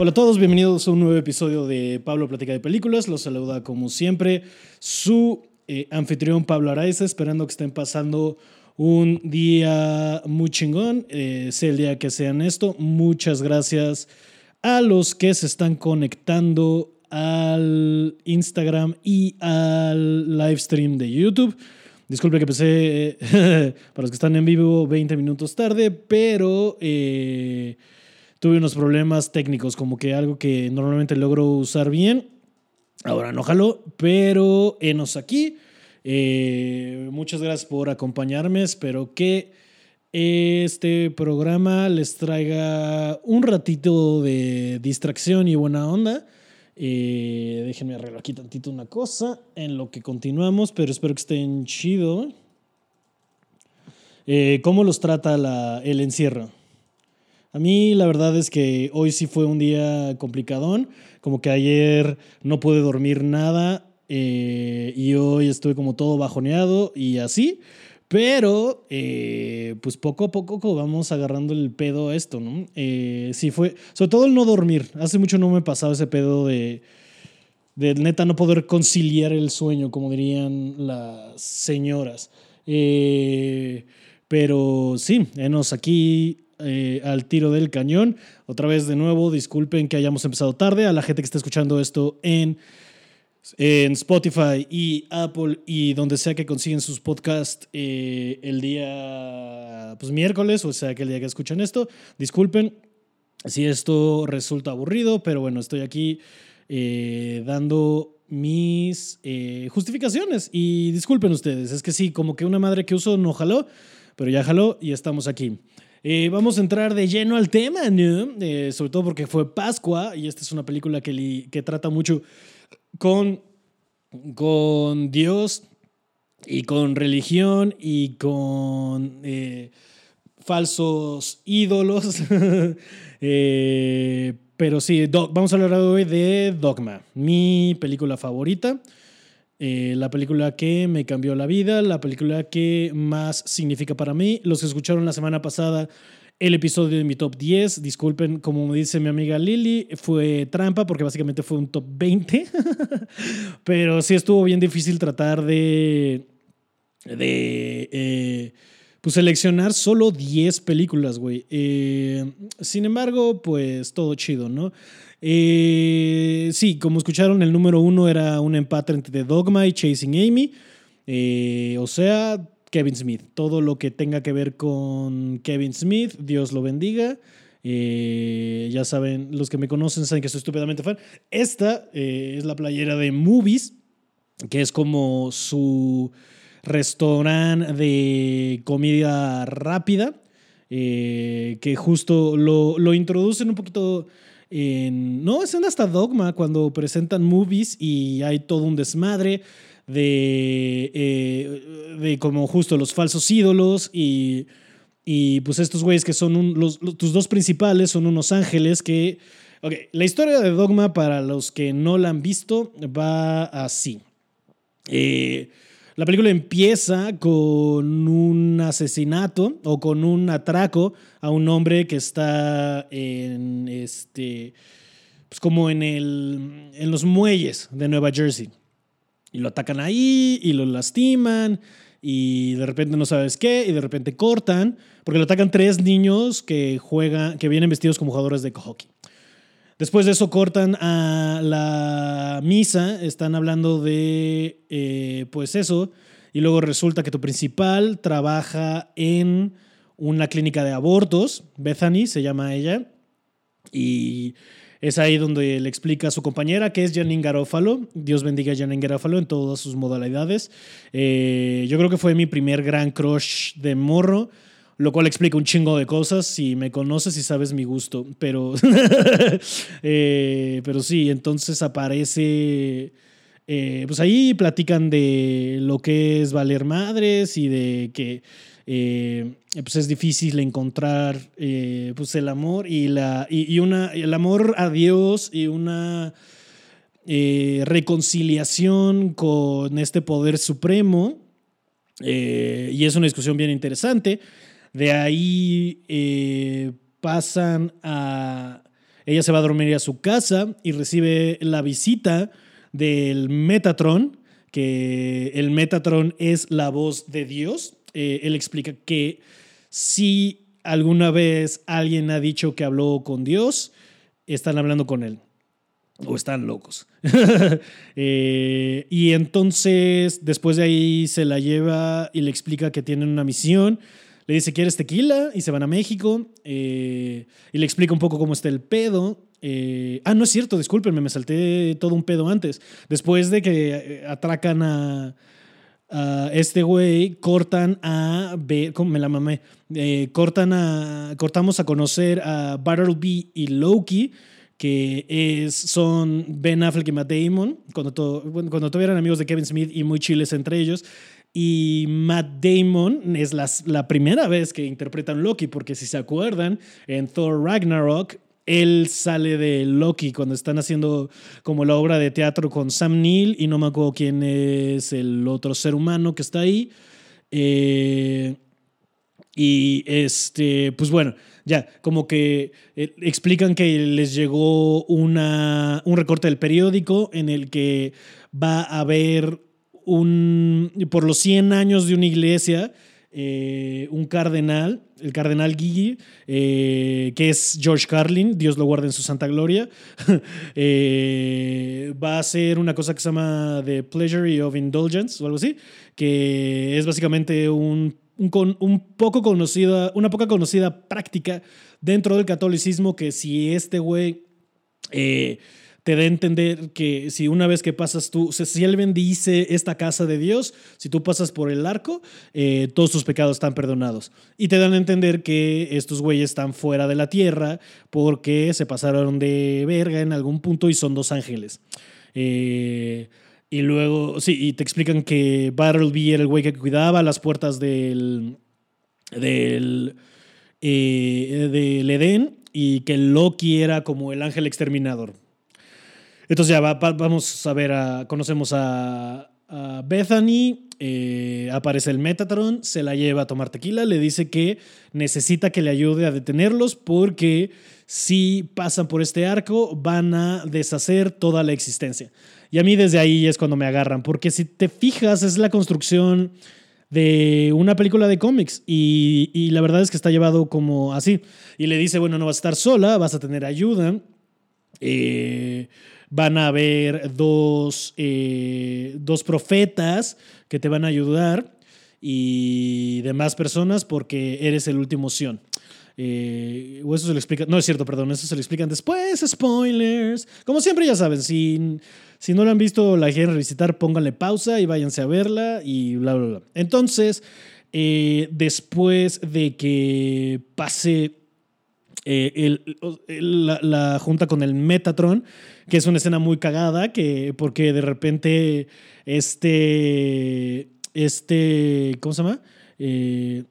Hola a todos, bienvenidos a un nuevo episodio de Pablo Platica de Películas. Los saluda como siempre su eh, anfitrión Pablo Araiza, esperando que estén pasando un día muy chingón, eh, sea el día que sean esto. Muchas gracias a los que se están conectando al Instagram y al live stream de YouTube. Disculpe que empecé, para los que están en vivo, 20 minutos tarde, pero eh, tuve unos problemas técnicos, como que algo que normalmente logro usar bien. Ahora no jaló, pero enos aquí. Eh, muchas gracias por acompañarme. Espero que este programa les traiga un ratito de distracción y buena onda. Eh, déjenme arreglar aquí tantito una cosa en lo que continuamos, pero espero que estén chido. Eh, ¿Cómo los trata el encierro? A mí la verdad es que hoy sí fue un día complicadón, como que ayer no pude dormir nada eh, y hoy estoy como todo bajoneado y así, pero eh, pues poco a poco vamos agarrando el pedo a esto, ¿no? Eh, sí fue, sobre todo el no dormir, hace mucho no me pasaba ese pedo de, de neta no poder conciliar el sueño, como dirían las señoras. pero sí, enos aquí eh, al tiro del cañón. Otra vez de nuevo, disculpen que hayamos empezado tarde. A la gente que está escuchando esto en, en Spotify y Apple y donde sea que consiguen sus podcasts eh, el día pues, miércoles, o sea que el día que escuchan esto, disculpen si esto resulta aburrido, pero bueno, estoy aquí eh, dando mis justificaciones y disculpen ustedes, es que sí, como que una madre que uso no jaló, pero ya jaló y estamos aquí. Eh, vamos a entrar de lleno al tema. Eh, sobre todo porque fue Pascua y esta es una película que, que trata mucho con, con Dios y con religión y con eh, falsos ídolos. pero sí, vamos a hablar hoy de Dogma, mi película favorita. Eh, la película que me cambió la vida, la película que más significa para mí. Los que escucharon la semana pasada el episodio de mi top 10, disculpen, como me dice mi amiga Lily, fue trampa porque básicamente fue un top 20, pero sí estuvo bien difícil tratar de, de eh, pues seleccionar solo 10 películas, güey. Eh, sin embargo, pues todo chido, ¿no? Eh, sí, como escucharon, el número uno era un empate entre Dogma y Chasing Amy. Eh, o sea, Kevin Smith. Todo lo que tenga que ver con Kevin Smith, Dios lo bendiga. Eh, ya saben, los que me conocen saben que soy estúpidamente fan. Esta es la playera de Movies, que es como su restaurante de comida rápida, que justo lo, lo introducen un poquito no, es en hasta Dogma cuando presentan movies y hay todo un desmadre de, eh, de como justo los falsos ídolos y, y pues estos güeyes que son los, tus dos principales son unos ángeles que... Ok, la historia de Dogma para los que no la han visto va así. Eh, la película empieza con un asesinato o con un atraco a un hombre que está en este pues como en el en los muelles de Nueva Jersey. Y lo atacan ahí y lo lastiman y de repente no sabes qué y de repente cortan porque lo atacan tres niños que juegan que vienen vestidos como jugadores de hockey. Después de eso cortan a la misa, están hablando de, eh, pues eso, y luego resulta que tu principal trabaja en una clínica de abortos, Bethany se llama ella, y es ahí donde le explica a su compañera que es Janine Garofalo. Dios bendiga a Janine Garofalo en todas sus modalidades. Eh, yo creo que fue mi primer gran crush de morro lo cual explica un chingo de cosas si me conoces y sabes mi gusto, pero, eh, pero sí, entonces aparece, eh, pues ahí platican de lo que es valer madres y de que eh, pues es difícil encontrar pues el amor y, la, y, una, el amor a Dios y una... reconciliación con este poder supremo. y es una discusión bien interesante. De ahí eh, pasan a... ella se va a dormir a su casa y recibe la visita del Metatron, que el Metatron es la voz de Dios. Eh, él explica que si alguna vez alguien ha dicho que habló con Dios, están hablando con él. O están locos. Eh, y entonces, después de ahí, se la lleva y le explica que tienen una misión. Le dice, ¿quieres tequila? Y se van a México. Eh, y le explica un poco cómo está el pedo. Eh, ah, no es cierto, discúlpenme, me salté todo un pedo antes. Después de que atracan a, este güey, cortan a. ¿Cómo me la mamé? cortan a. Cortamos a conocer a Bartleby y Loki que es, son Ben Affleck y Matt Damon, cuando, todo, cuando todavía eran amigos de Kevin Smith y muy chiles entre ellos. Y Matt Damon es la, primera vez que interpretan Loki, porque si se acuerdan, en Thor Ragnarok, él sale de Loki cuando están haciendo como la obra de teatro con Sam Neill y no me acuerdo quién es el otro ser humano que está ahí. Eh, y este, pues bueno, ya, como que eh, explican que les llegó una, un recorte del periódico en el que va a haber un, por los 100 años de una iglesia, eh, un cardenal, el cardenal Guigui, eh, que es George Carlin, Dios lo guarde en su santa gloria, va a hacer una cosa que se llama The Pleasure of Indulgence o algo así, que es básicamente un un, un, poco conocida, una poca conocida práctica dentro del catolicismo que si este güey eh, te da a entender que si una vez que pasas tú, si él bendice esta casa de Dios, si tú pasas por el arco, eh, todos tus pecados están perdonados. Y te dan a entender que estos güeyes están fuera de la tierra porque se pasaron de verga en algún punto y son dos ángeles. Eh, y luego, sí, y te explican que Bartleby era el güey que cuidaba las puertas del, del, eh, del Edén y que Loki era como el ángel exterminador. Entonces ya vamos a ver, conocemos a, Bethany, eh, aparece el Metatron, se la lleva a tomar tequila, le dice que necesita que le ayude a detenerlos porque si pasan por este arco van a deshacer toda la existencia. Y a mí desde ahí es cuando me agarran, porque si te fijas es la construcción de una película de cómics y, la verdad es que está llevado como así. Y le dice, bueno, no vas a estar sola, vas a tener ayuda. Eh, van a haber dos, eh, dos profetas que te van a ayudar y demás personas porque eres el último Sion. Eh, o eso se lo explica. No es cierto, perdón, eso se lo explican después. Spoilers. Como siempre, ya saben, si, si no lo han visto, la quieren revisitar, pónganle pausa y váyanse a verla y bla, bla, bla. Entonces, eh, después de que pase eh, la, junta con el Metatron, que es una escena muy cagada, que, porque de repente este, este, ¿cómo se llama? Eh,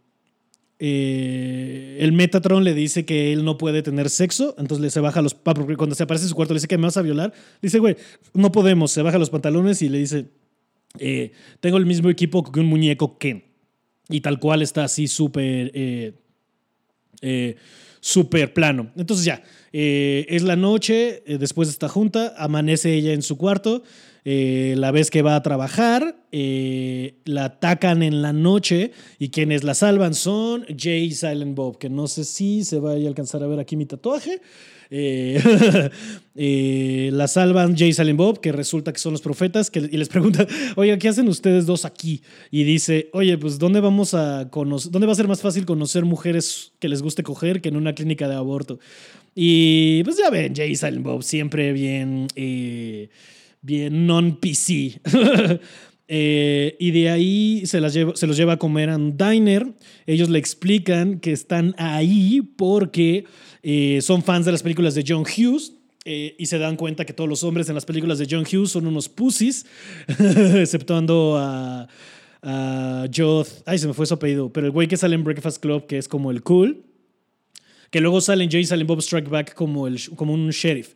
eh, el Metatron le dice que él no puede tener sexo, entonces le se baja los cuando se aparece en su cuarto le dice que me vas a violar, dice, güey, no podemos, se baja los pantalones y le dice, tengo el mismo equipo que un muñeco Ken. Y tal cual está así súper, súper plano. Entonces ya, es la noche, después de esta junta, amanece ella en su cuarto eh, la vez que va a trabajar, eh, la atacan en la noche y quienes la salvan son Jay Silent Bob, que no sé si se vaya a alcanzar a ver aquí mi tatuaje. Eh, la salvan Jay Silent Bob, que resulta que son los profetas, que, y les pregunta, oye, ¿qué hacen ustedes dos aquí? Y dice, oye, pues ¿dónde vamos a conocer, dónde va a ser más fácil conocer mujeres que les guste coger que en una clínica de aborto? Y pues ya ven, Jay Silent Bob siempre bien bien non-PC. Eh, y de ahí se, las se los lleva a comer a un diner. Ellos le explican que están ahí porque eh, son fans de las películas de John Hughes. Eh, y se dan cuenta que todos los hombres en las películas de John Hughes son unos pussies, exceptuando a, a. Ay, se me fue su apellido. Pero el güey que sale en Breakfast Club, que es como el cool. Que luego sale en Jay Silent Bob Strike Back como, el, como un sheriff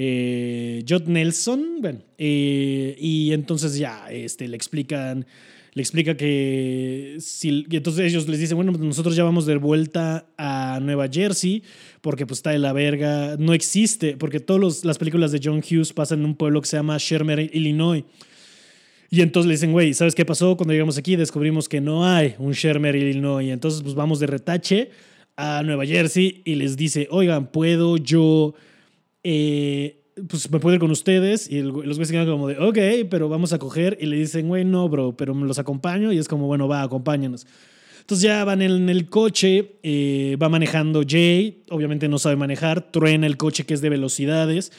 eh, Nelson, bueno, eh, y entonces ya este, le explican le explica que y entonces ellos les dicen, bueno, pues nosotros ya vamos de vuelta a Nueva Jersey porque pues está de la verga, no existe, porque todas las películas de John Hughes pasan en un pueblo que se llama Shermer, Illinois. Y entonces le dicen, güey, ¿sabes qué pasó? Cuando llegamos aquí descubrimos que no hay un Shermer, Illinois. Entonces pues vamos de retache a Nueva Jersey y les dice, oigan, ¿puedo yo... Eh, pues me puedo ir con ustedes. Y los güeyes se quedan como de, ok, pero vamos a coger. Y le dicen, güey, no, bro, pero me los acompaño. Y es como, bueno, va, acompáñanos. Entonces ya van en el coche, eh, va manejando Jay, obviamente no sabe manejar, truena el coche que es de velocidades,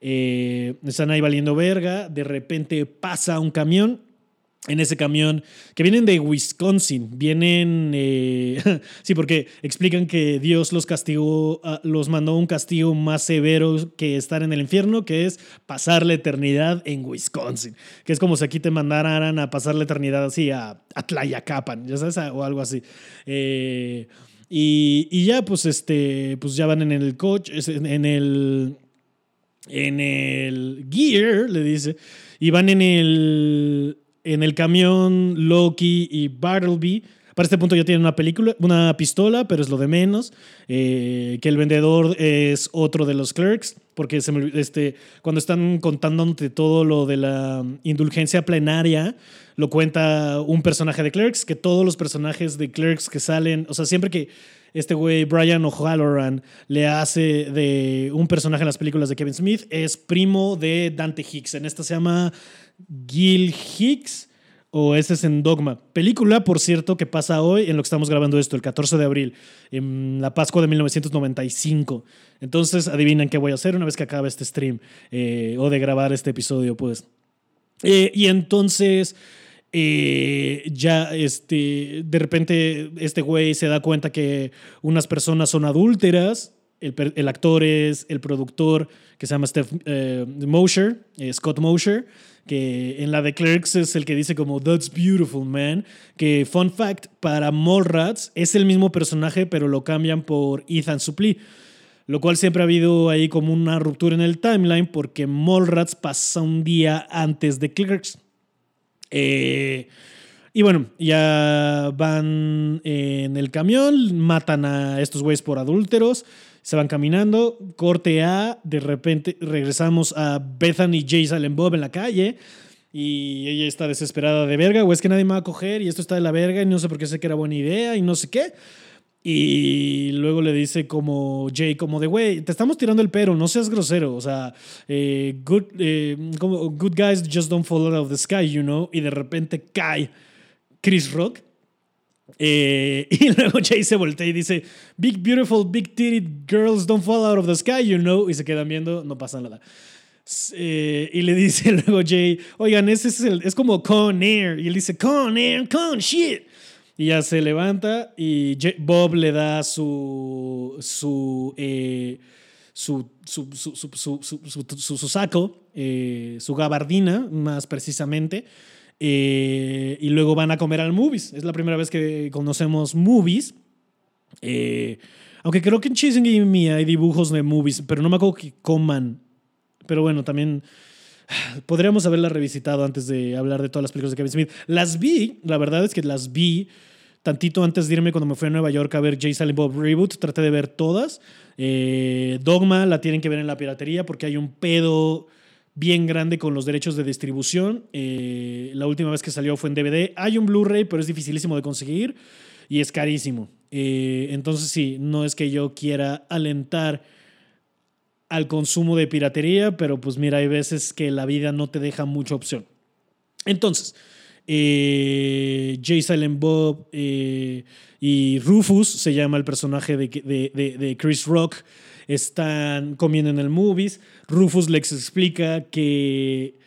eh, están ahí valiendo verga, de repente pasa un camión en ese camión, que vienen de Wisconsin, vienen, eh, sí, porque explican que Dios los castigó, ah, los mandó un castigo más severo que estar en el infierno, que es pasar la eternidad en Wisconsin, que es como si aquí te mandaran a pasar la eternidad así a, a Tlayacapan, ya sabes, o algo así. Eh, y, y, ya, pues, este, pues ya van en el coche, en el, en el gear, le dice, y van en el en el camión Loki y Bartleby. Para este punto ya tienen una película, una pistola, pero es lo de menos. Eh, que el vendedor es otro de los clerks, porque este, cuando están contándote todo lo de la indulgencia plenaria, lo cuenta un personaje de clerks, que todos los personajes de clerks que salen, o sea, siempre que este güey Brian O'Halloran le hace de un personaje en las películas de Kevin Smith, es primo de Dante Hicks. En esta se llama Gil Hicks o este es en Dogma. Película, por cierto, que pasa hoy en lo que estamos grabando esto, el 14 de abril, en la Pascua de 1995. Entonces, adivinan qué voy a hacer una vez que acabe este stream eh, o de grabar este episodio, pues. Eh, y entonces, eh, ya este, de repente este güey se da cuenta que unas personas son adúlteras. El, el actor es el productor que se llama Steph Mosher, Scott Mosher que en la de Clerks es el que dice como That's beautiful, man. Que, fun fact, para Mallrats es el mismo personaje, pero lo cambian por Ethan Suplee. Lo cual siempre ha habido ahí como una ruptura en el timeline porque Mallrats pasa un día antes de Clerks. Eh, y bueno, ya van en el camión, matan a estos güeyes por adúlteros se van caminando, corte A, de repente regresamos a Bethany J. Silent Bob en la calle y ella está desesperada de verga, o es que nadie me va a coger y esto está de la verga y no sé por qué sé que era buena idea y no sé qué. Y luego le dice como Jay, como de, güey, te estamos tirando el pero, no seas grosero. O sea, eh, good, eh, good guys just don't fall out of the sky, you know. Y de repente cae Chris Rock eh, y luego Jay se voltea y dice, Big, beautiful, big titted girls don't fall out of the sky, you know. Y se quedan viendo, no pasa nada. Eh, y le dice luego Jay, oigan, ese es, el, es como Con Air. Y él dice, Con Air, Con shit. Y ya se levanta y Bob le da su, su, eh, su, su, su, su, su, saco, su gabardina, más precisamente eh, y luego van a comer al Movies. Es la primera vez que conocemos Movies. Eh, aunque creo que en Chasing Me hay dibujos de Movies, pero no me acuerdo que coman. Pero bueno, también podríamos haberla revisitado antes de hablar de todas las películas de Kevin Smith. Las vi, la verdad es que las vi tantito antes de irme cuando me fui a Nueva York a ver Jay Silent Bob Reboot. Traté de ver todas. Eh, Dogma la tienen que ver en la piratería porque hay un pedo bien grande con los derechos de distribución. Eh, la última vez que salió fue en DVD. Hay un Blu-ray, pero es dificilísimo de conseguir y es carísimo. Eh, entonces sí, no es que yo quiera alentar al consumo de piratería, pero pues mira, hay veces que la vida no te deja mucha opción. Entonces, eh, Jay Silent Bob y Rufus, se llama el personaje de, de, de Chris Rock, están comiendo en el movies. Rufus les explica que,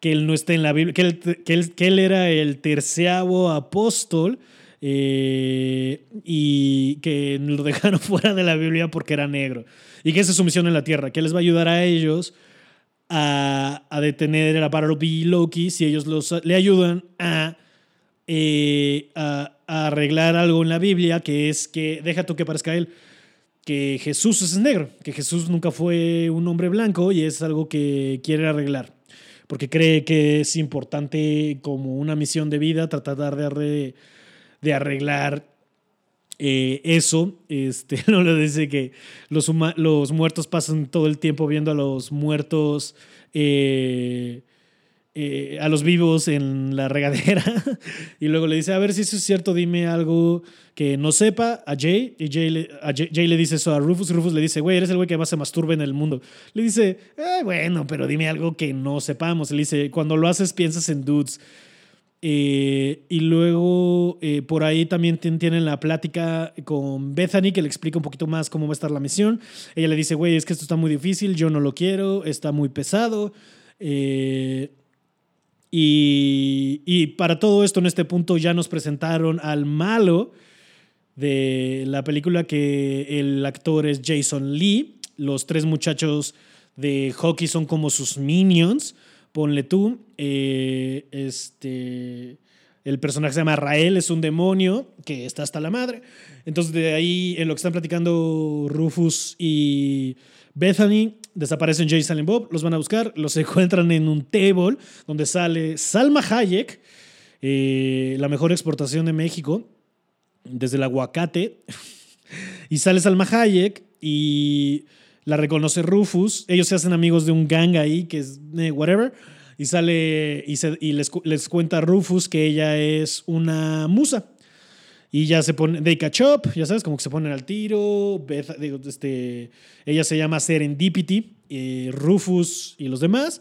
que él no está en la Biblia, que él, que él, era el terceavo apóstol eh, y que lo dejaron fuera de la Biblia porque era negro. Y que esa es su misión en la tierra, que les va a ayudar a ellos a, a detener a Bartleby y Loki si ellos los, le ayudan a, eh, a, a arreglar algo en la Biblia, que es que deja tú que parezca él que Jesús es negro, que Jesús nunca fue un hombre blanco y es algo que quiere arreglar. porque cree que es importante como una misión de vida tratar de, de arreglar eh, eso, este, no le dice que los, los muertos pasan todo el tiempo viendo a los muertos, eh, eh, a los vivos en la regadera. y luego le dice, a ver si eso es cierto, dime algo que no sepa a Jay. Y Jay le, Jay, le dice eso a Rufus. Rufus le dice, güey, eres el güey que más se masturba en el mundo. Le dice, bueno, pero dime algo que no sepamos. Le dice, cuando lo haces piensas en dudes. Eh, y luego eh, por ahí también tienen la plática con Bethany que le explica un poquito más cómo va a estar la misión. Ella le dice, güey, es que esto está muy difícil, yo no lo quiero, está muy pesado. Eh, y, y, para todo esto en este punto ya nos presentaron al malo de la película que el actor es Jason Lee. Los tres muchachos de hockey son como sus minions ponle tú, eh, este, el personaje se llama Rael, es un demonio que está hasta la madre. Entonces de ahí, en lo que están platicando Rufus y Bethany, desaparecen Jay Silent Bob, los van a buscar, los encuentran en un table donde sale Salma Hayek, eh, la mejor exportación de México, desde el aguacate, y sale Salma Hayek y la reconoce Rufus, ellos se hacen amigos de un gang ahí que es eh, whatever, y sale y, les, les, cuenta Rufus que ella es una musa. Y ya se pone, they catch up, ya sabes, como que se ponen al tiro. este, ella se llama Serendipity, eh, Rufus y los demás.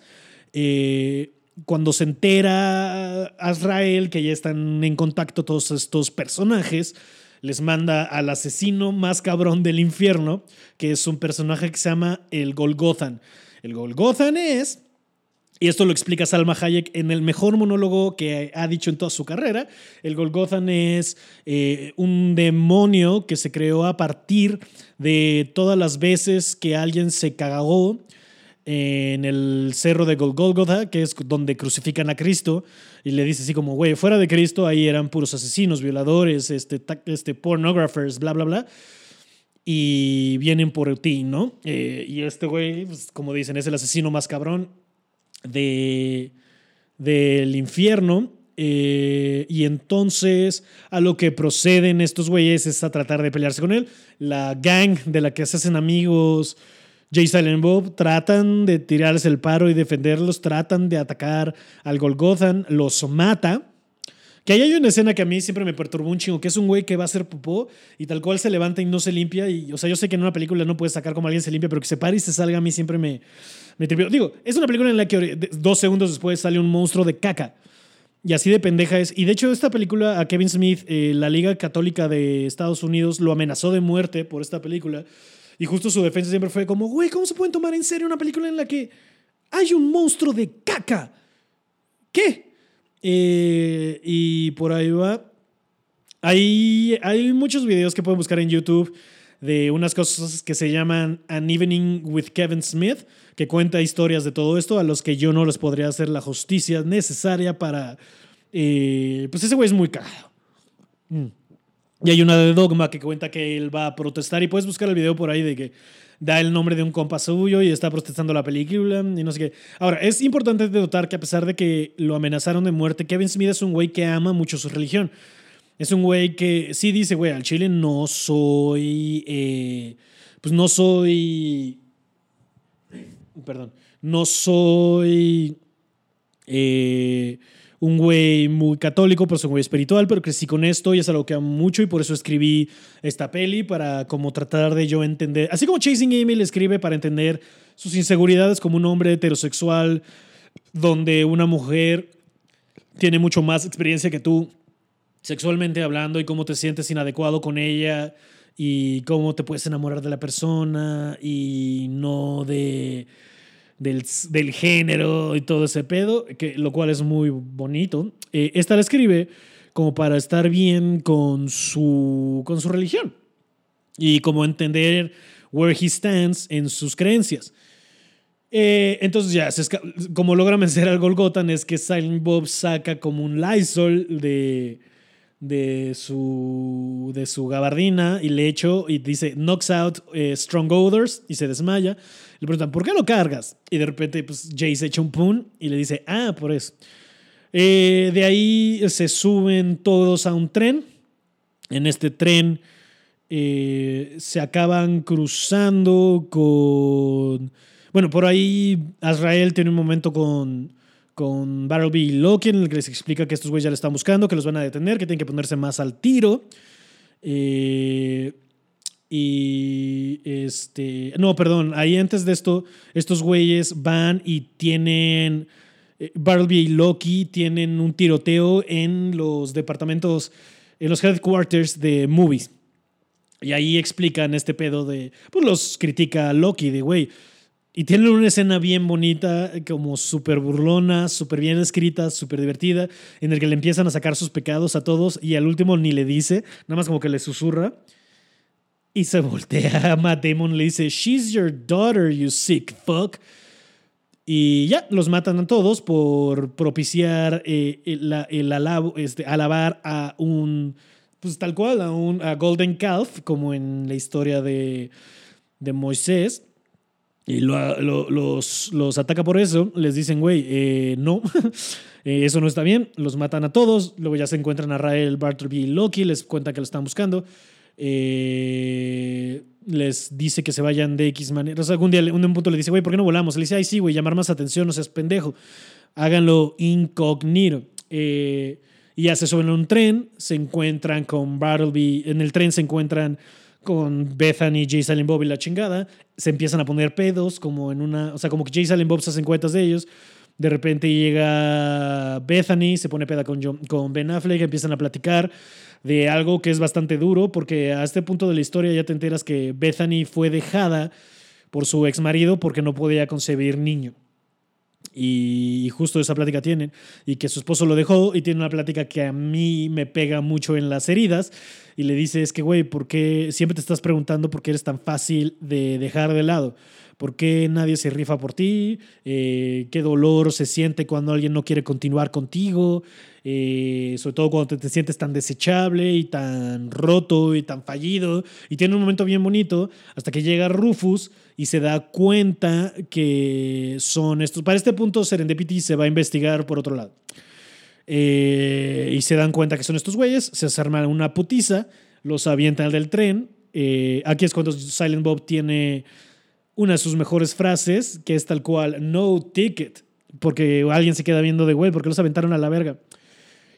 Eh, cuando se entera Azrael que ya están en contacto todos estos personajes, les manda al asesino más cabrón del infierno, que es un personaje que se llama el Golgothan. El Golgothan es, y esto lo explica Salma Hayek en el mejor monólogo que ha dicho en toda su carrera, el Golgothan es eh, un demonio que se creó a partir de todas las veces que alguien se cagó en el cerro de Golgotha, que es donde crucifican a Cristo, y le dice así como, güey, fuera de Cristo ahí eran puros asesinos, violadores, este, este, pornographers, bla, bla, bla, y vienen por ti, ¿no? Eh, y este güey, pues, como dicen, es el asesino más cabrón de, del infierno, eh, y entonces a lo que proceden estos güeyes es a tratar de pelearse con él. La gang de la que se hacen amigos Jay Silent Bob tratan de tirarles el paro y defenderlos, tratan de atacar al Golgothan, los mata. Que ahí hay una escena que a mí siempre me perturbó un chingo, que es un güey que va a hacer popó y tal cual se levanta y no se limpia. Y, o sea, yo sé que en una película no puedes sacar como alguien se limpia, pero que se pare y se salga a mí siempre me, me Digo, es una película en la que dos segundos después sale un monstruo de caca. Y así de pendeja es. Y de hecho, esta película, a Kevin Smith, eh, la Liga Católica de Estados Unidos lo amenazó de muerte por esta película. Y justo su defensa siempre fue como, güey, ¿cómo se pueden tomar en serio una película en la que hay un monstruo de caca? ¿Qué? Eh, y por ahí va. Hay, hay muchos videos que pueden buscar en YouTube de unas cosas que se llaman An Evening with Kevin Smith, que cuenta historias de todo esto, a los que yo no les podría hacer la justicia necesaria para... Eh, pues ese güey es muy cagado. Mm. Y hay una de Dogma que cuenta que él va a protestar y puedes buscar el video por ahí de que da el nombre de un compa suyo y está protestando la película y no sé qué. Ahora, es importante notar que a pesar de que lo amenazaron de muerte, Kevin Smith es un güey que ama mucho su religión. Es un güey que sí dice, güey, al chile no soy, eh, pues no soy, perdón, no soy... Eh, un güey muy católico, pero soy un güey espiritual, pero crecí con esto y es algo que amo mucho y por eso escribí esta peli para como tratar de yo entender, así como Chasing Amy le escribe para entender sus inseguridades como un hombre heterosexual donde una mujer tiene mucho más experiencia que tú sexualmente hablando y cómo te sientes inadecuado con ella y cómo te puedes enamorar de la persona y no de del, género y todo ese pedo, que, lo cual es muy bonito. Eh, esta la escribe como para estar bien con su, con su religión y como entender where he stands en sus creencias. Eh, entonces ya, como logra vencer al Golgotan es que Silent Bob saca como un Lysol de, de su, de su gabardina y le echo y dice knocks out eh, strong odors y se desmaya. Le preguntan, ¿por qué lo cargas? Y de repente pues, Jay se echa un pun y le dice, ah, por eso. Eh, de ahí se suben todos a un tren. En este tren eh, se acaban cruzando con... Bueno, por ahí Azrael tiene un momento con, con Bartleby y Loki en el que les explica que estos güeyes ya le están buscando, que los van a detener, que tienen que ponerse más al tiro. Eh, y este, no, perdón, ahí antes de esto, estos güeyes van y tienen, eh, y Loki tienen un tiroteo en los departamentos, en los headquarters de movies. Y ahí explican este pedo de, pues los critica Loki, de güey. Y tienen una escena bien bonita, como súper burlona, súper bien escrita, súper divertida, en el que le empiezan a sacar sus pecados a todos y al último ni le dice, nada más como que le susurra. Y se voltea a Matt le dice, She's your daughter, you sick fuck. Y ya, los matan a todos por propiciar eh, el, este, alabar a un, pues tal cual, a un a Golden Calf, como en la historia de, de Moisés. Y los, los ataca por eso, les dicen, güey, eh, no, eh, eso no está bien, los matan a todos, luego ya se encuentran a Rael, Bartleby y Loki, les cuenta que lo están buscando. Eh, les dice que se vayan de X manera. O sea, algún día, un punto le dice, güey, ¿por qué no volamos? Le dice, ay, sí, güey, llamar más atención, no seas pendejo. Háganlo incognito. Eh, y ya se suben a un tren, se encuentran con Bartleby. En el tren se encuentran con Bethany, Jay Silent Bob y la chingada. Se empiezan a poner pedos, como en una. O sea, como que Jay Silent Bob se hacen cuentas de ellos. De repente llega Bethany, se pone peda con, con Ben Affleck, empiezan a platicar de algo que es bastante duro, porque a este punto de la historia ya te enteras que Bethany fue dejada por su ex marido porque no podía concebir niño. Y justo esa plática tienen. Y que su esposo lo dejó y tiene una plática que a mí me pega mucho en las heridas. Y le dice, es que, güey, ¿por qué siempre te estás preguntando por qué eres tan fácil de dejar de lado? ¿Por qué nadie se rifa por ti? Eh, ¿Qué dolor se siente cuando alguien no quiere continuar contigo? Eh, sobre todo cuando te, sientes tan desechable y tan roto y tan fallido. Y tiene un momento bien bonito hasta que llega Rufus y se da cuenta que son estos. Para este punto, Serendipity se va a investigar por otro lado. Eh, y se dan cuenta que son estos güeyes, se arman una putiza, los avientan del tren. aquí es cuando Silent Bob tiene una de sus mejores frases, que es tal cual, no ticket, porque alguien se queda viendo de, güey, porque los aventaron a la verga.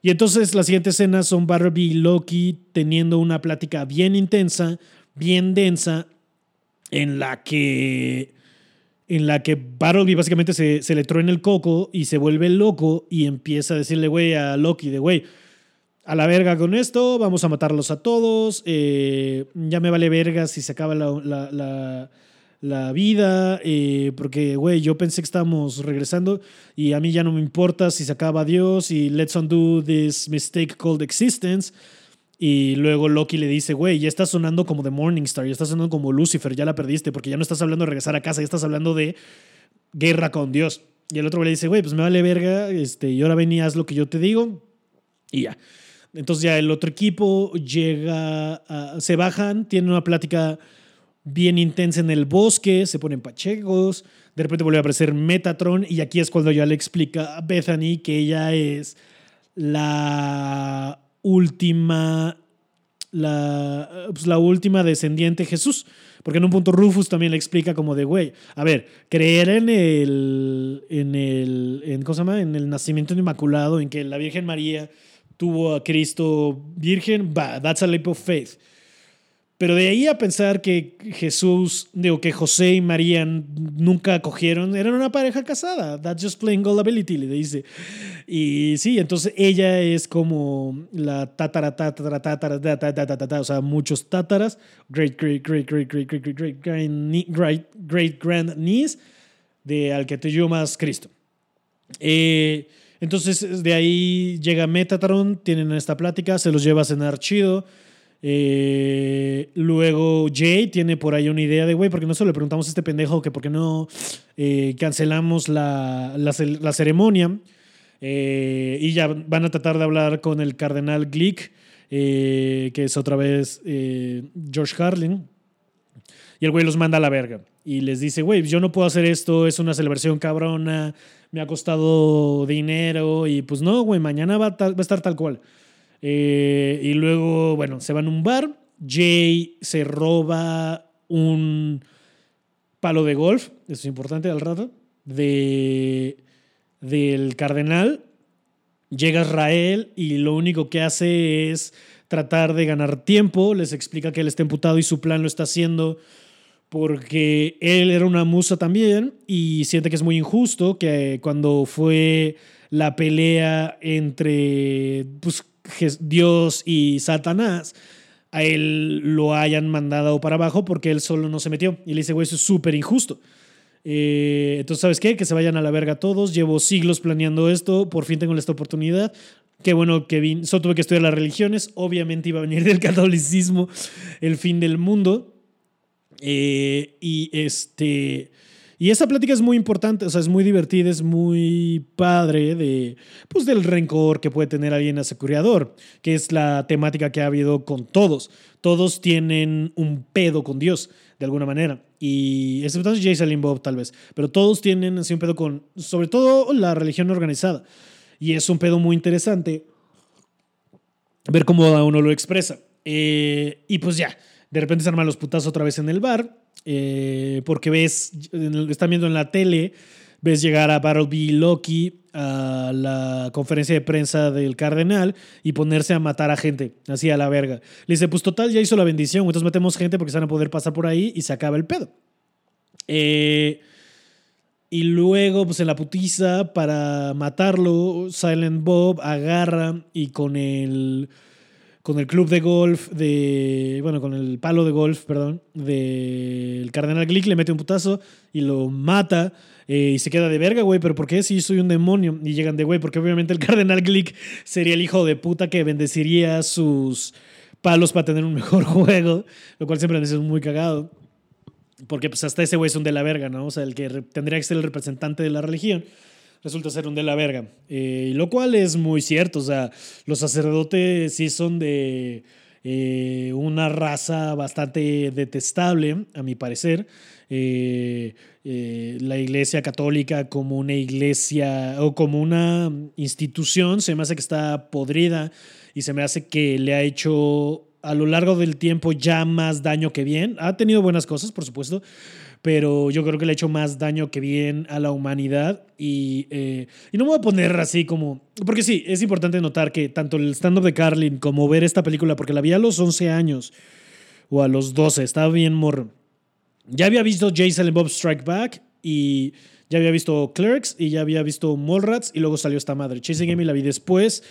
Y entonces la siguiente escena son Barbie y Loki teniendo una plática bien intensa, bien densa, en la que en la que Bartleby básicamente se, se le en el coco y se vuelve loco y empieza a decirle, güey, a Loki de, güey, a la verga con esto, vamos a matarlos a todos, eh, ya me vale verga si se acaba la la vida, eh, porque, güey, yo pensé que estábamos regresando y a mí ya no me importa si se acaba Dios y let's undo this mistake called existence. Y luego Loki le dice, güey, ya estás sonando como The Morningstar, ya estás sonando como Lucifer, ya la perdiste, porque ya no estás hablando de regresar a casa, ya estás hablando de guerra con Dios. Y el otro le dice, güey, pues me vale verga, este, y ahora ven y haz lo que yo te digo. Y ya. Entonces ya el otro equipo llega, se bajan, tienen una plática bien intensa en el bosque, se ponen pachecos, de repente vuelve a aparecer Metatron y aquí es cuando ya le explica a Bethany que ella es la última la, pues la última descendiente de Jesús. Porque en un punto Rufus también le explica como de, güey, a ver, creer en el, en el, en, ¿cómo se llama? En el nacimiento inmaculado, en que la Virgen María tuvo a Cristo virgen, va, that's a leap of faith. Pero de ahí a pensar que Jesús, digo, que José y María nunca acogieron, eran una pareja casada. That's just plain gullibility, le dice. Y sí, entonces ella es como la tatara, tatara, tatara, tatara, o sea, muchos tátaras, great, great, great, great, great, great, great, great, great, great grand niece de al que te llamas Cristo. entonces, de ahí llega Metatron, tienen esta plática, se los lleva a cenar chido eh, luego Jay tiene por ahí una idea de, güey, porque no solo le preguntamos a este pendejo que por qué no eh, cancelamos la, la, ceremonia. Eh, y ya van a tratar de hablar con el cardenal Glick, que es otra vez George Carlin. Y el güey los manda a la verga. Y les dice, güey, yo no puedo hacer esto, es una celebración cabrona, me ha costado dinero. Y pues no, güey, mañana va a, estar tal cual. Y luego, bueno, se van a un bar. Jay se roba un palo de golf, eso es importante al rato, de del cardenal, llega Israel y lo único que hace es tratar de ganar tiempo, les explica que él está emputado y su plan lo está haciendo porque él era una musa también y siente que es muy injusto que cuando fue la pelea entre pues, Dios y Satanás, a él lo hayan mandado para abajo porque él solo no se metió. Y le dice, güey, eso es súper injusto. Eh, entonces, ¿sabes qué? Que se vayan a la verga todos. Llevo siglos planeando esto. Por fin tengo esta oportunidad. Qué bueno que vine. Solo tuve que estudiar las religiones. Obviamente iba a venir del catolicismo el fin del mundo. Eh, y este. Y esa plática es muy importante, o sea, es muy divertida, es muy padre de, pues, del rencor que puede tener alguien a su criador, que es la temática que ha habido con todos. Todos tienen un pedo con Dios, de alguna manera. Y excepto Salim Bob, tal vez. Pero todos tienen así un pedo con, sobre todo, la religión organizada. Y es un pedo muy interesante ver cómo cada uno lo expresa. Eh, y pues ya, de repente se arman los putazos otra vez en el bar eh, porque ves, están viendo en la tele, ves llegar a Bartleby Loki a la conferencia de prensa del cardenal y ponerse a matar a gente, así a la verga. Le dice, pues total, ya hizo la bendición, entonces metemos gente porque se van a poder pasar por ahí y se acaba el pedo. Eh, y luego, pues en la putiza, para matarlo, Silent Bob agarra y con el con el club de golf de. Bueno, con el palo de golf, perdón, del Cardenal Glick, le mete un putazo y lo mata. Eh, y se queda de verga, güey, pero ¿por qué si soy un demonio? Y llegan de, güey, porque obviamente el Cardenal Glick sería el hijo de puta que bendeciría sus palos para tener un mejor juego, lo cual siempre me es muy cagado. Porque pues hasta ese güey es un de la verga, ¿no? O sea, el que tendría que ser el representante de la religión resulta ser un de la verga. Eh, lo cual es muy cierto, o sea, los sacerdotes sí son de eh, una raza bastante detestable, a mi parecer. Eh, la iglesia católica como una iglesia o como una institución se me hace que está podrida y se me hace que le ha hecho a lo largo del tiempo ya más daño que bien. Ha tenido buenas cosas, por supuesto, pero yo creo que le ha hecho más daño que bien a la humanidad. Y, eh, y no me voy a poner así como. Porque sí, es importante notar que tanto el stand-up de Carlin como ver esta película, porque la vi a los 11 años o a los 12, estaba bien morro. Ya había visto Jason Bob Strike Back y ya había visto Clerks y ya había visto Mallrats y luego salió esta madre. Chasing Amy la vi después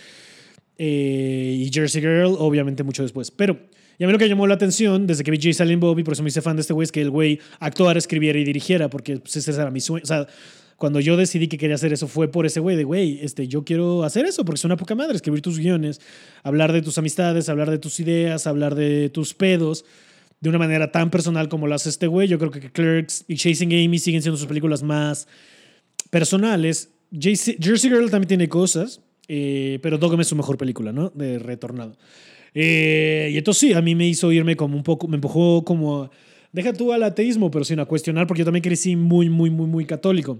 eh, y Jersey Girl, obviamente, mucho después. Pero y a mí lo que llamó la atención desde que vi Jay Silent Bob y por eso me hice fan de este güey es que el güey actuara, escribiera y dirigiera, porque pues, ese era mi sueño. O sea, cuando yo decidí que quería hacer eso fue por ese güey de, güey, este, yo quiero hacer eso porque es una poca madre, escribir tus guiones, hablar de tus amistades, hablar de tus ideas, hablar de tus pedos de una manera tan personal como lo hace este güey. Yo creo que Clerks y Chasing Amy siguen siendo sus películas más personales. Jersey Girl también tiene cosas, eh, pero Dogma es su mejor película, ¿no? De Retornado. Eh, y entonces sí, a mí me hizo irme como un poco, me empujó como, deja tú al ateísmo, pero sin a cuestionar, porque yo también crecí muy, muy, muy, muy católico.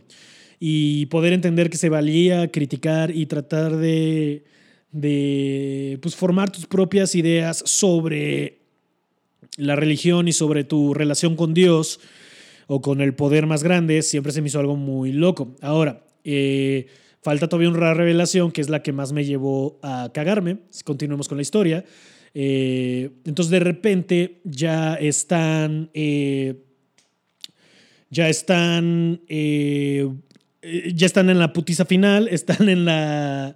Y poder entender que se valía criticar y tratar de, de pues, formar tus propias ideas sobre la religión y sobre tu relación con Dios o con el poder más grande, siempre se me hizo algo muy loco. Ahora, eh, Falta todavía una revelación que es la que más me llevó a cagarme. Si continuemos con la historia. Eh, entonces de repente ya están... Eh, ya están... Eh, ya están en la putiza final. Están en la...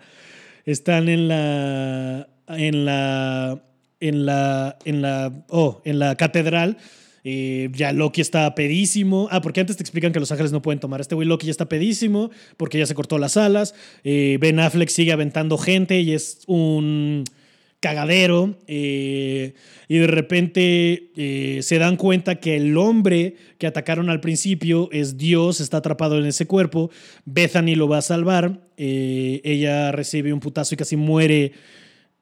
Están en la... En la... En la... En la... Oh, en la catedral eh, ya Loki está pedísimo. Ah, porque antes te explican que los ángeles no pueden tomar. Este güey Loki ya está pedísimo porque ya se cortó las alas. Eh, ben Affleck sigue aventando gente y es un cagadero eh, y de repente se dan cuenta que el hombre que atacaron al principio es Dios, está atrapado en ese cuerpo, Bethany lo va a salvar, ella recibe un putazo y casi muere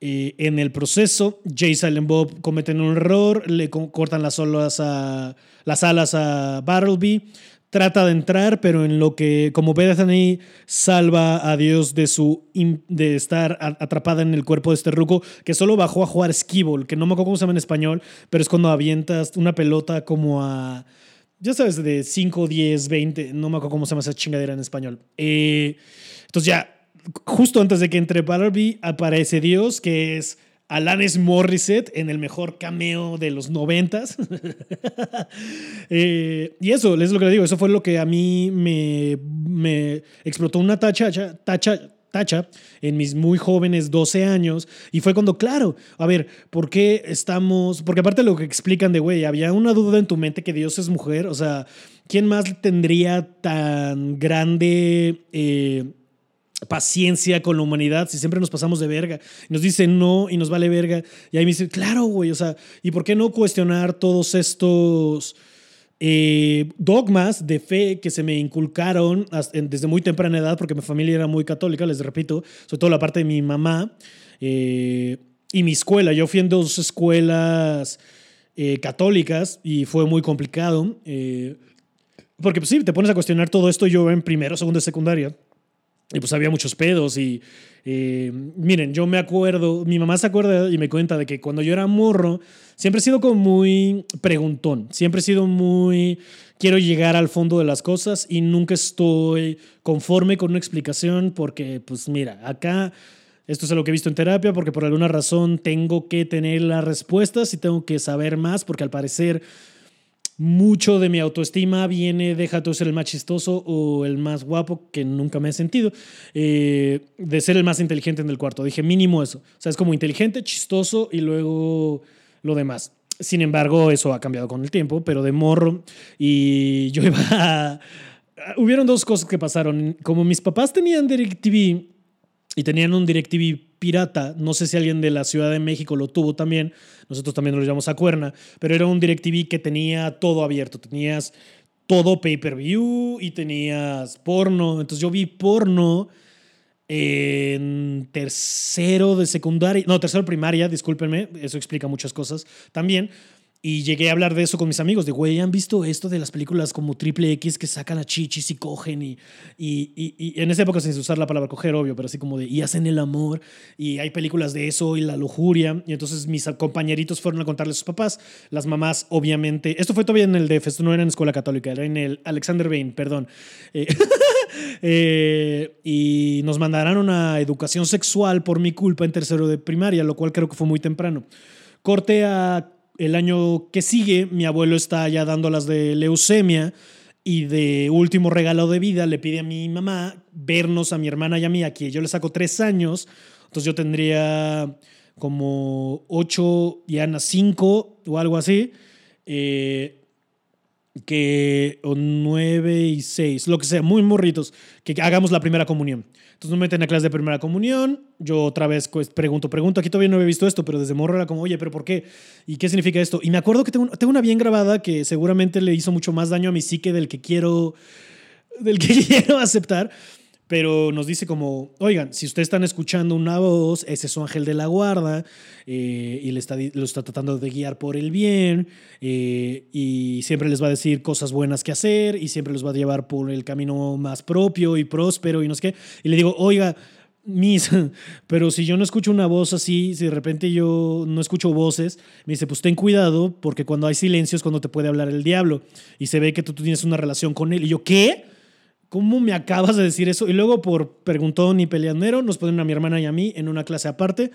en el proceso, Jay Silent Bob cometen un error, le cortan las alas a, las alas a Bartleby, trata de entrar, pero en lo que, como Bethany salva a Dios de, su, de estar atrapada en el cuerpo de este ruco, que solo bajó a jugar skibble, que no me acuerdo cómo se llama en español, pero es cuando avientas una pelota como a, ya sabes, de 5, 10, 20, no me acuerdo cómo se llama esa chingadera en español. Eh, entonces ya, justo antes de que entre Barbie, aparece Dios, que es Alanis Morissette en el mejor cameo de los noventas. eh, y eso, es lo que le digo, eso fue lo que a mí me, explotó una tacha, tacha, tacha en mis muy jóvenes 12 años y fue cuando, claro, a ver, ¿por qué estamos? Porque aparte lo que explican de, güey, había una duda en tu mente que Dios es mujer, o sea, ¿quién más tendría tan grande... Eh, paciencia con la humanidad si siempre nos pasamos de verga. Nos dicen no y nos vale verga. Y ahí me dice, claro, güey, o sea, ¿y por qué no cuestionar todos estos eh, dogmas de fe que se me inculcaron desde muy temprana edad, porque mi familia era muy católica, les repito, sobre todo la parte de mi mamá eh, y mi escuela. Yo fui en dos escuelas eh, católicas y fue muy complicado. porque pues sí, te pones a cuestionar todo esto yo en primero, segundo de secundaria y pues había muchos pedos y miren, yo me acuerdo, mi mamá se acuerda y me cuenta de que cuando yo era morro, siempre he sido como muy preguntón, siempre he sido muy, quiero llegar al fondo de las cosas y nunca estoy conforme con una explicación porque pues mira, acá esto es lo que he visto en terapia porque por alguna razón tengo que tener las respuestas y tengo que saber más porque al parecer mucho de mi autoestima viene, deja de ser el más chistoso o el más guapo, que nunca me he sentido, eh, de ser el más inteligente en el cuarto. Dije mínimo eso. O sea, es como inteligente, chistoso y luego lo demás. Sin embargo, eso ha cambiado con el tiempo, pero de morro. Y yo iba. Hubieron dos cosas que pasaron. Como mis papás tenían DirecTV y tenían un DirecTV pirata, no sé si alguien de la Ciudad de México lo tuvo también, nosotros también lo llamamos a cuerna, pero era un DirecTV que tenía todo abierto, tenías todo pay-per-view y tenías porno, entonces yo vi porno en tercero de secundaria, no, tercero primaria, discúlpenme, eso explica muchas cosas también, y llegué a hablar de eso con mis amigos, de, güey, ¿han visto esto de las películas como Triple X que sacan a chichis y cogen y, y, y, en esa época sin usar la palabra coger, obvio, pero así como de, y hacen el amor, y hay películas de eso y la lujuria, y entonces mis compañeritos fueron a contarle a sus papás, las mamás, obviamente, esto fue todavía en el DF, esto no era en escuela católica, era en el Alexander Bain, perdón. Eh, eh, y nos mandarán una educación sexual por mi culpa en tercero de primaria, lo cual creo que fue muy temprano. Corte a el año que sigue, mi abuelo está ya dando las de leucemia y de último regalo de vida le pide a mi mamá vernos a mi hermana y a mí, a quien yo le saco tres años. Entonces yo tendría como ocho y Ana cinco o algo así. Eh, que o nueve y seis, lo que sea, muy morritos, que hagamos la primera comunión. Entonces nos meten a clase de primera comunión. Yo otra vez pues, pregunto, pregunto. Aquí todavía no había visto esto, pero desde morro era como, oye, ¿pero por qué? ¿Y qué significa esto? Y me acuerdo que tengo, tengo una bien grabada que seguramente le hizo mucho más daño a mi psique del que quiero, del que quiero aceptar pero nos dice como, oigan, si ustedes están escuchando una voz, ese es su ángel de la guarda eh, y le está, lo está tratando de guiar por el bien eh, y siempre les va a decir cosas buenas que hacer y siempre los va a llevar por el camino más propio y próspero y no sé qué. Y le digo, oiga, mis, pero si yo no escucho una voz así, si de repente yo no escucho voces, me dice, pues ten cuidado porque cuando hay silencios cuando te puede hablar el diablo y se ve que tú, tú tienes una relación con él. Y yo, ¿qué? ¿Cómo me acabas de decir eso? Y luego por preguntón y peleandero nos ponen a mi hermana y a mí en una clase aparte,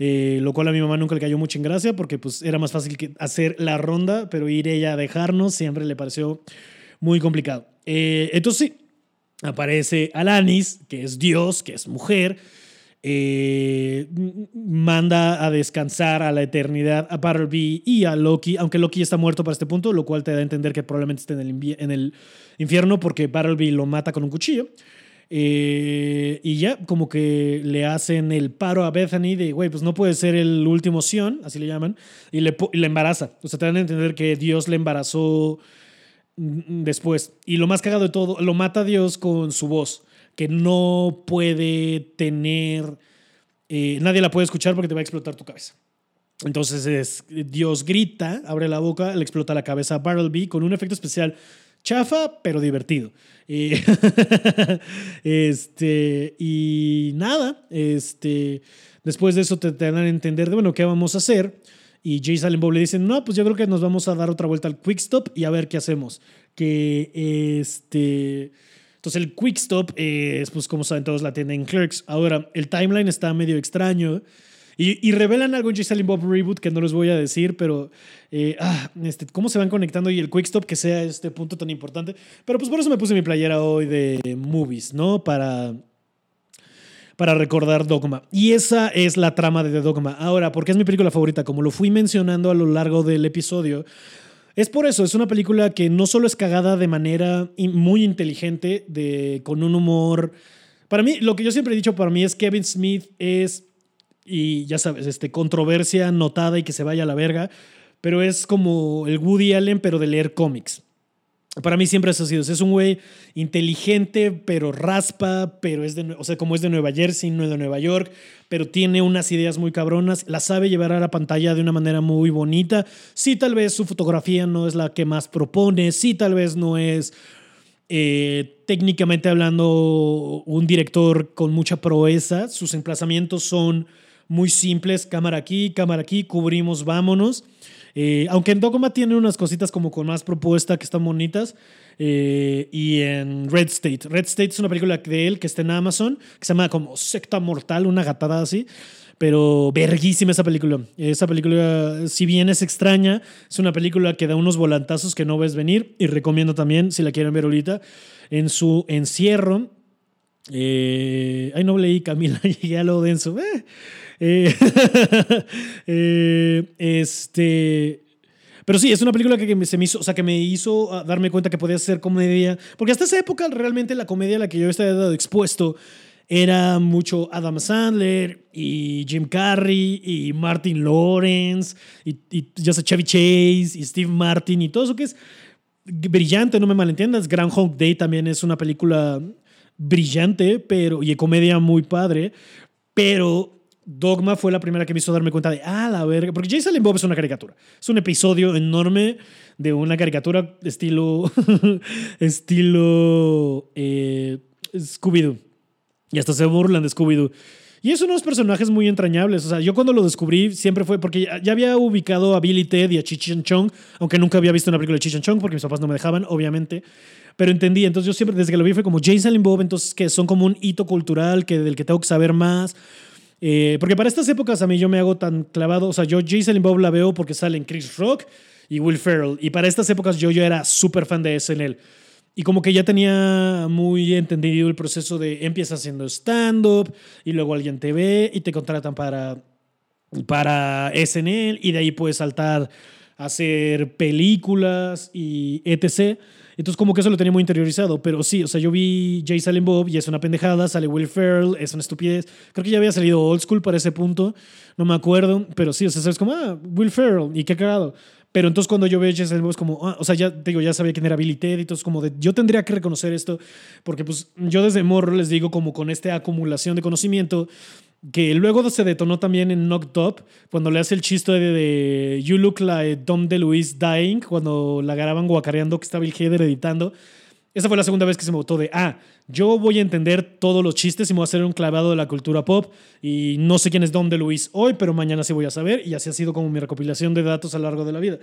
eh, lo cual a mi mamá nunca le cayó mucho en gracia porque pues era más fácil que hacer la ronda, pero ir ella a dejarnos siempre le pareció muy complicado. Eh, entonces sí, aparece Alanis, que es Dios, que es mujer, eh, manda a descansar a la eternidad a Bartleby y a Loki, aunque Loki está muerto para este punto, lo cual te da a entender que probablemente esté en el, infierno porque Bartleby lo mata con un cuchillo. Eh, y ya, como que le hacen el paro a Bethany de, güey, pues no puede ser el último Sion, así le llaman, y le, le embaraza. O sea, te dan a entender que Dios le embarazó mm, después. Y lo más cagado de todo, lo mata Dios con su voz, que no puede tener, eh, nadie la puede escuchar porque te va a explotar tu cabeza. Entonces es, Dios grita, abre la boca, le explota la cabeza a Bartleby con un efecto especial chafa, pero divertido. este, y nada, este, después de eso te, dan a entender de, bueno, ¿qué vamos a hacer? Y Jay Silent le dicen, no, pues yo creo que nos vamos a dar otra vuelta al Quick Stop y a ver qué hacemos. Que este... Entonces el Quick Stop es, pues como saben todos, la tienda en Clerks. Ahora, el timeline está medio extraño. Y, revelan algo en J. Bob Reboot que no les voy a decir, pero eh, ah, este, cómo se van conectando y el quick stop que sea este punto tan importante. Pero pues por eso me puse mi playera hoy de movies, ¿no? Para, para recordar Dogma. Y esa es la trama de Dogma. Ahora, ¿por qué es mi película favorita? Como lo fui mencionando a lo largo del episodio, es por eso, es una película que no solo es cagada de manera muy inteligente, de, con un humor... Para mí, lo que yo siempre he dicho para mí es Kevin Smith es y ya sabes, este, controversia notada y que se vaya a la verga, pero es como el Woody Allen, pero de leer cómics. Para mí siempre ha sido. Es un güey inteligente, pero raspa, pero es de, o sea, como es de Nueva Jersey, no de Nueva York, pero tiene unas ideas muy cabronas, la sabe llevar a la pantalla de una manera muy bonita. Sí, tal vez su fotografía no es la que más propone, sí, tal vez no es eh, técnicamente hablando un director con mucha proeza, sus emplazamientos son muy simples, cámara aquí, cámara aquí, cubrimos, vámonos. Eh, aunque en Dogma tiene unas cositas como con más propuesta que están bonitas. Eh, y en Red State. Red State es una película de él que está en Amazon, que se llama como Secta Mortal, una gatada así. Pero verguísima esa película. Esa película, si bien es extraña, es una película que da unos volantazos que no ves venir. Y recomiendo también, si la quieren ver ahorita, en su encierro. Eh, ay, no leí Camila, llegué a lo denso. Eh, eh, este. Pero sí, es una película que se me hizo, o sea, que me hizo ah, darme cuenta que podía ser comedia. Porque hasta esa época, realmente la comedia a la que yo estaba expuesto era mucho Adam Sandler y Jim Carrey y Martin Lawrence y, ya sé, Chevy Chase y Steve Martin y todo eso que es brillante, no me malentiendas. Groundhog Day también es una película brillante pero, y de comedia muy padre, pero Dogma fue la primera que me hizo darme cuenta de, ah, la verga, porque Jason Bob es una caricatura. Es un episodio enorme de una caricatura estilo, estilo eh, Scooby-Doo. Y hasta se burlan de Scooby-Doo. Y es unos personajes muy entrañables. O sea, yo cuando lo descubrí siempre fue porque ya, había ubicado a Billy Ted y a Chichan Chong, aunque nunca había visto una película de Chichan Chong porque mis papás no me dejaban, obviamente. Pero entendí. Entonces yo siempre, desde que lo vi, fue como Jason Bob, entonces que son como un hito cultural que, del que tengo que saber más. Eh, porque para estas épocas a mí yo me hago tan clavado, o sea, yo Jason Bob la veo porque salen Chris Rock y Will Ferrell. Y para estas épocas yo, yo era súper fan de SNL. Y como que ya tenía muy entendido el proceso de empiezas haciendo stand-up y luego alguien te ve y te contratan para, para SNL y de ahí puedes saltar a hacer películas y etc. Entonces como que eso lo tenía muy interiorizado, pero sí, o sea, yo vi Jay Silent Bob y es una pendejada, sale Will Ferrell, es una estupidez. Creo que ya había salido Old School para ese punto, no me acuerdo, pero sí, o sea, es como, ah, Will Ferrell, y qué cagado. Pero entonces cuando yo veo Jay Silent Bob es como, ah, o sea, ya digo, ya sabía quién era Billy Ted entonces como de, yo tendría que reconocer esto, porque pues yo desde morro les digo como con esta acumulación de conocimiento, que luego se detonó también en Knocked Up, cuando le hace el chiste de, You Look Like Dom DeLuise Dying, cuando la graban guacareando que estaba el Heather editando. Esa fue la segunda vez que se me votó de, ah, yo voy a entender todos los chistes y me voy a hacer un clavado de la cultura pop y no sé quién es Dom DeLuise hoy, pero mañana sí voy a saber y así ha sido como mi recopilación de datos a lo largo de la vida.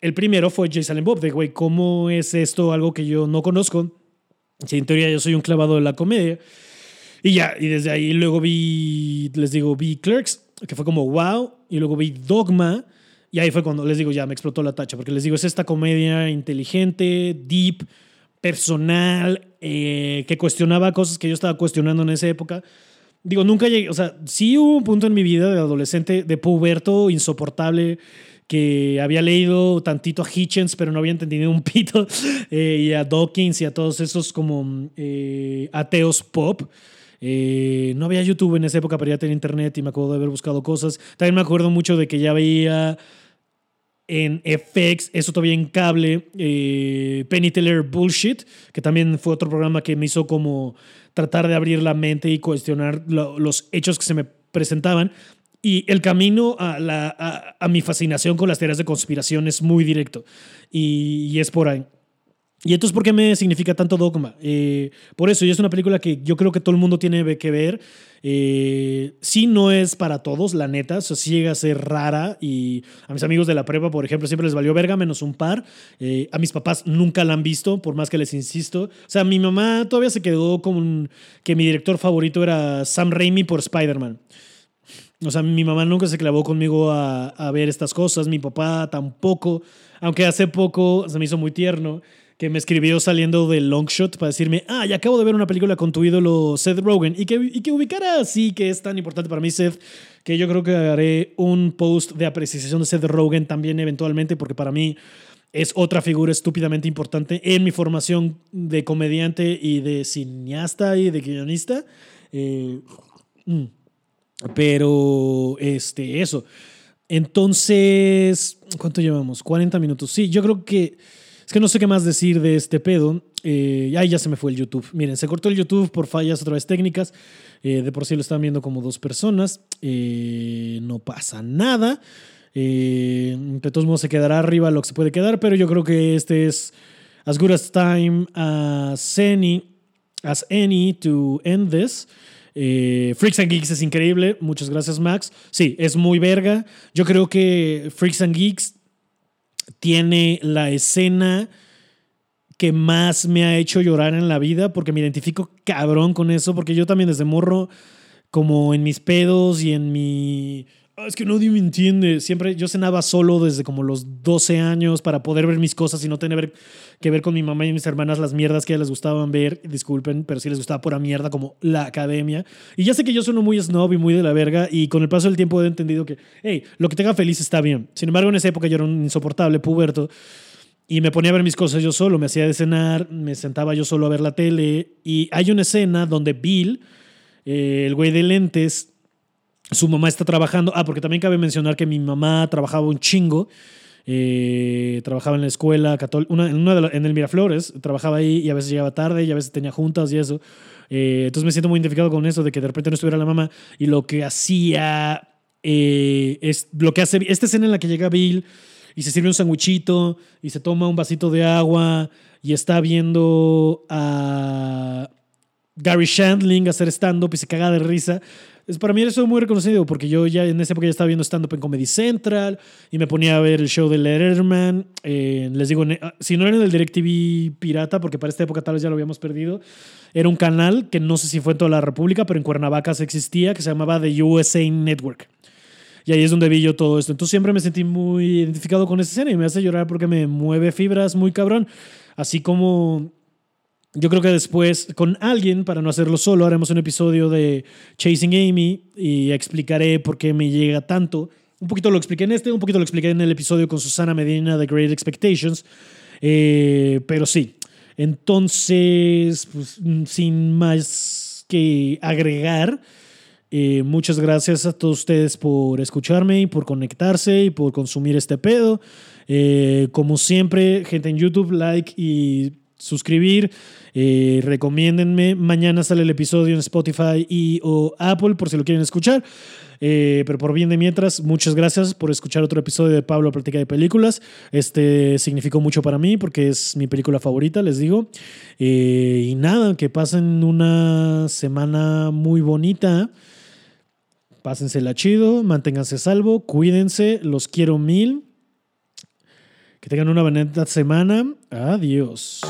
El primero fue Jay Silent Bob, de, güey, ¿cómo es esto algo que yo no conozco? Si en teoría yo soy un clavado de la comedia. Y ya, y desde ahí luego vi, les digo, vi Clerks, que fue como wow, y luego vi Dogma, y ahí fue cuando les digo, ya me explotó la tacha, porque les digo, es esta comedia inteligente, deep, personal, eh, que cuestionaba cosas que yo estaba cuestionando en esa época. Digo, nunca llegué, o sea, sí hubo un punto en mi vida de adolescente, de puberto, insoportable, que había leído tantito a Hitchens, pero no había entendido un pito, eh, y a Dawkins y a todos esos como eh, ateos pop. Eh, no había YouTube en esa época, pero ya tenía internet y me acuerdo de haber buscado cosas. También me acuerdo mucho de que ya veía en FX, eso todavía en cable, Penny Teller Bullshit, que también fue otro programa que me hizo como tratar de abrir la mente y cuestionar los hechos que se me presentaban. Y el camino a, mi fascinación con las teorías de conspiración es muy directo. Y, es por ahí. ¿Y entonces por qué me significa tanto dogma? Eh, por eso, y es una película que yo creo que todo el mundo tiene que ver. Eh, sí, no es para todos, la neta. O sea, sí llega a ser rara. Y a mis amigos de la prepa, por ejemplo, siempre les valió verga, menos un par. Eh, a mis papás nunca la han visto, por más que les insisto. O sea, mi mamá todavía se quedó con que mi director favorito era Sam Raimi por Spider-Man. O sea, mi mamá nunca se clavó conmigo a, a, ver estas cosas, mi papá tampoco, aunque hace poco se me hizo muy tierno que me escribió saliendo de Longshot para decirme, ah, ya acabo de ver una película con tu ídolo Seth Rogen y que, y que ubicara así que es tan importante para mí Seth, que yo creo que haré un post de apreciación de Seth Rogen también eventualmente, porque para mí es otra figura estúpidamente importante en mi formación de comediante y de cineasta y de guionista. Eh, mm. Pero, este, eso. Entonces, ¿cuánto llevamos? 40 minutos. Sí, yo creo que... Es que no sé qué más decir de este pedo. Eh, ay, ya se me fue el YouTube. Miren, se cortó el YouTube por fallas otra vez técnicas. Eh, de por sí lo están viendo como dos personas. Eh, no pasa nada. Eh, de todos modos se quedará arriba lo que se puede quedar, pero yo creo que este es as good as time as any, as any to end this. Freaks and Geeks es increíble. Muchas gracias, Max. Sí, es muy verga. Yo creo que Freaks and Geeks tiene la escena que más me ha hecho llorar en la vida porque me identifico cabrón con eso, porque yo también desde morro, como en mis pedos y en mi Ah, es que nadie me entiende. Siempre yo cenaba solo desde como los 12 años para poder ver mis cosas y no tener que ver con mi mamá y mis hermanas las mierdas que les gustaban ver. Disculpen, pero sí les gustaba pura mierda como la academia. Y ya sé que yo soy muy snob y muy de la verga y con el paso del tiempo he entendido que, hey, lo que tenga feliz está bien. Sin embargo, en esa época yo era un insoportable puberto y me ponía a ver mis cosas yo solo. Me hacía de cenar, me sentaba yo solo a ver la tele y hay una escena donde Bill, eh, el güey de lentes, su mamá está trabajando. Ah, porque también cabe mencionar que mi mamá trabajaba un chingo. Eh, trabajaba en la escuela católica, una, en, el Miraflores, trabajaba ahí y a veces llegaba tarde y a veces tenía juntas y eso. Eh, entonces me siento muy identificado con eso de que de repente no estuviera la mamá y lo que hacía eh, es lo que hace esta escena en la que llega Bill y se sirve un sandwichito y se toma un vasito de agua y está viendo a Gary Shandling hacer stand-up y se caga de risa. Es, para mí eso es muy reconocido porque yo ya en esa época ya estaba viendo stand-up en Comedy Central y me ponía a ver el show de Letterman. Eh, les digo, ah, si no era en el DirecTV pirata, porque para esta época tal vez ya lo habíamos perdido, era un canal que no sé si fue en toda la República, pero en Cuernavaca se existía, que se llamaba The USA Network. Y ahí es donde vi yo todo esto. Entonces siempre me sentí muy identificado con esa escena y me hace llorar porque me mueve fibras muy cabrón. Así como yo creo que después, con alguien, para no hacerlo solo, haremos un episodio de Chasing Amy y explicaré por qué me llega tanto. Un poquito lo expliqué en este, un poquito lo expliqué en el episodio con Susana Medina de Great Expectations. Eh, pero sí, entonces, pues, sin más que agregar, eh, muchas gracias a todos ustedes por escucharme y por conectarse y por consumir este pedo. Eh, como siempre, gente en YouTube, like y suscribir. Eh, recomiéndenme. Mañana sale el episodio en Spotify y o Apple por si lo quieren escuchar. Eh, pero por bien de mientras, muchas gracias por escuchar otro episodio de Pablo Práctica de Películas. Este significó mucho para mí porque es mi película favorita, les digo. Eh, y nada, que pasen una semana muy bonita. Pásensela chido, manténganse salvo, cuídense, los quiero mil. Que tengan una bonita semana. Adiós.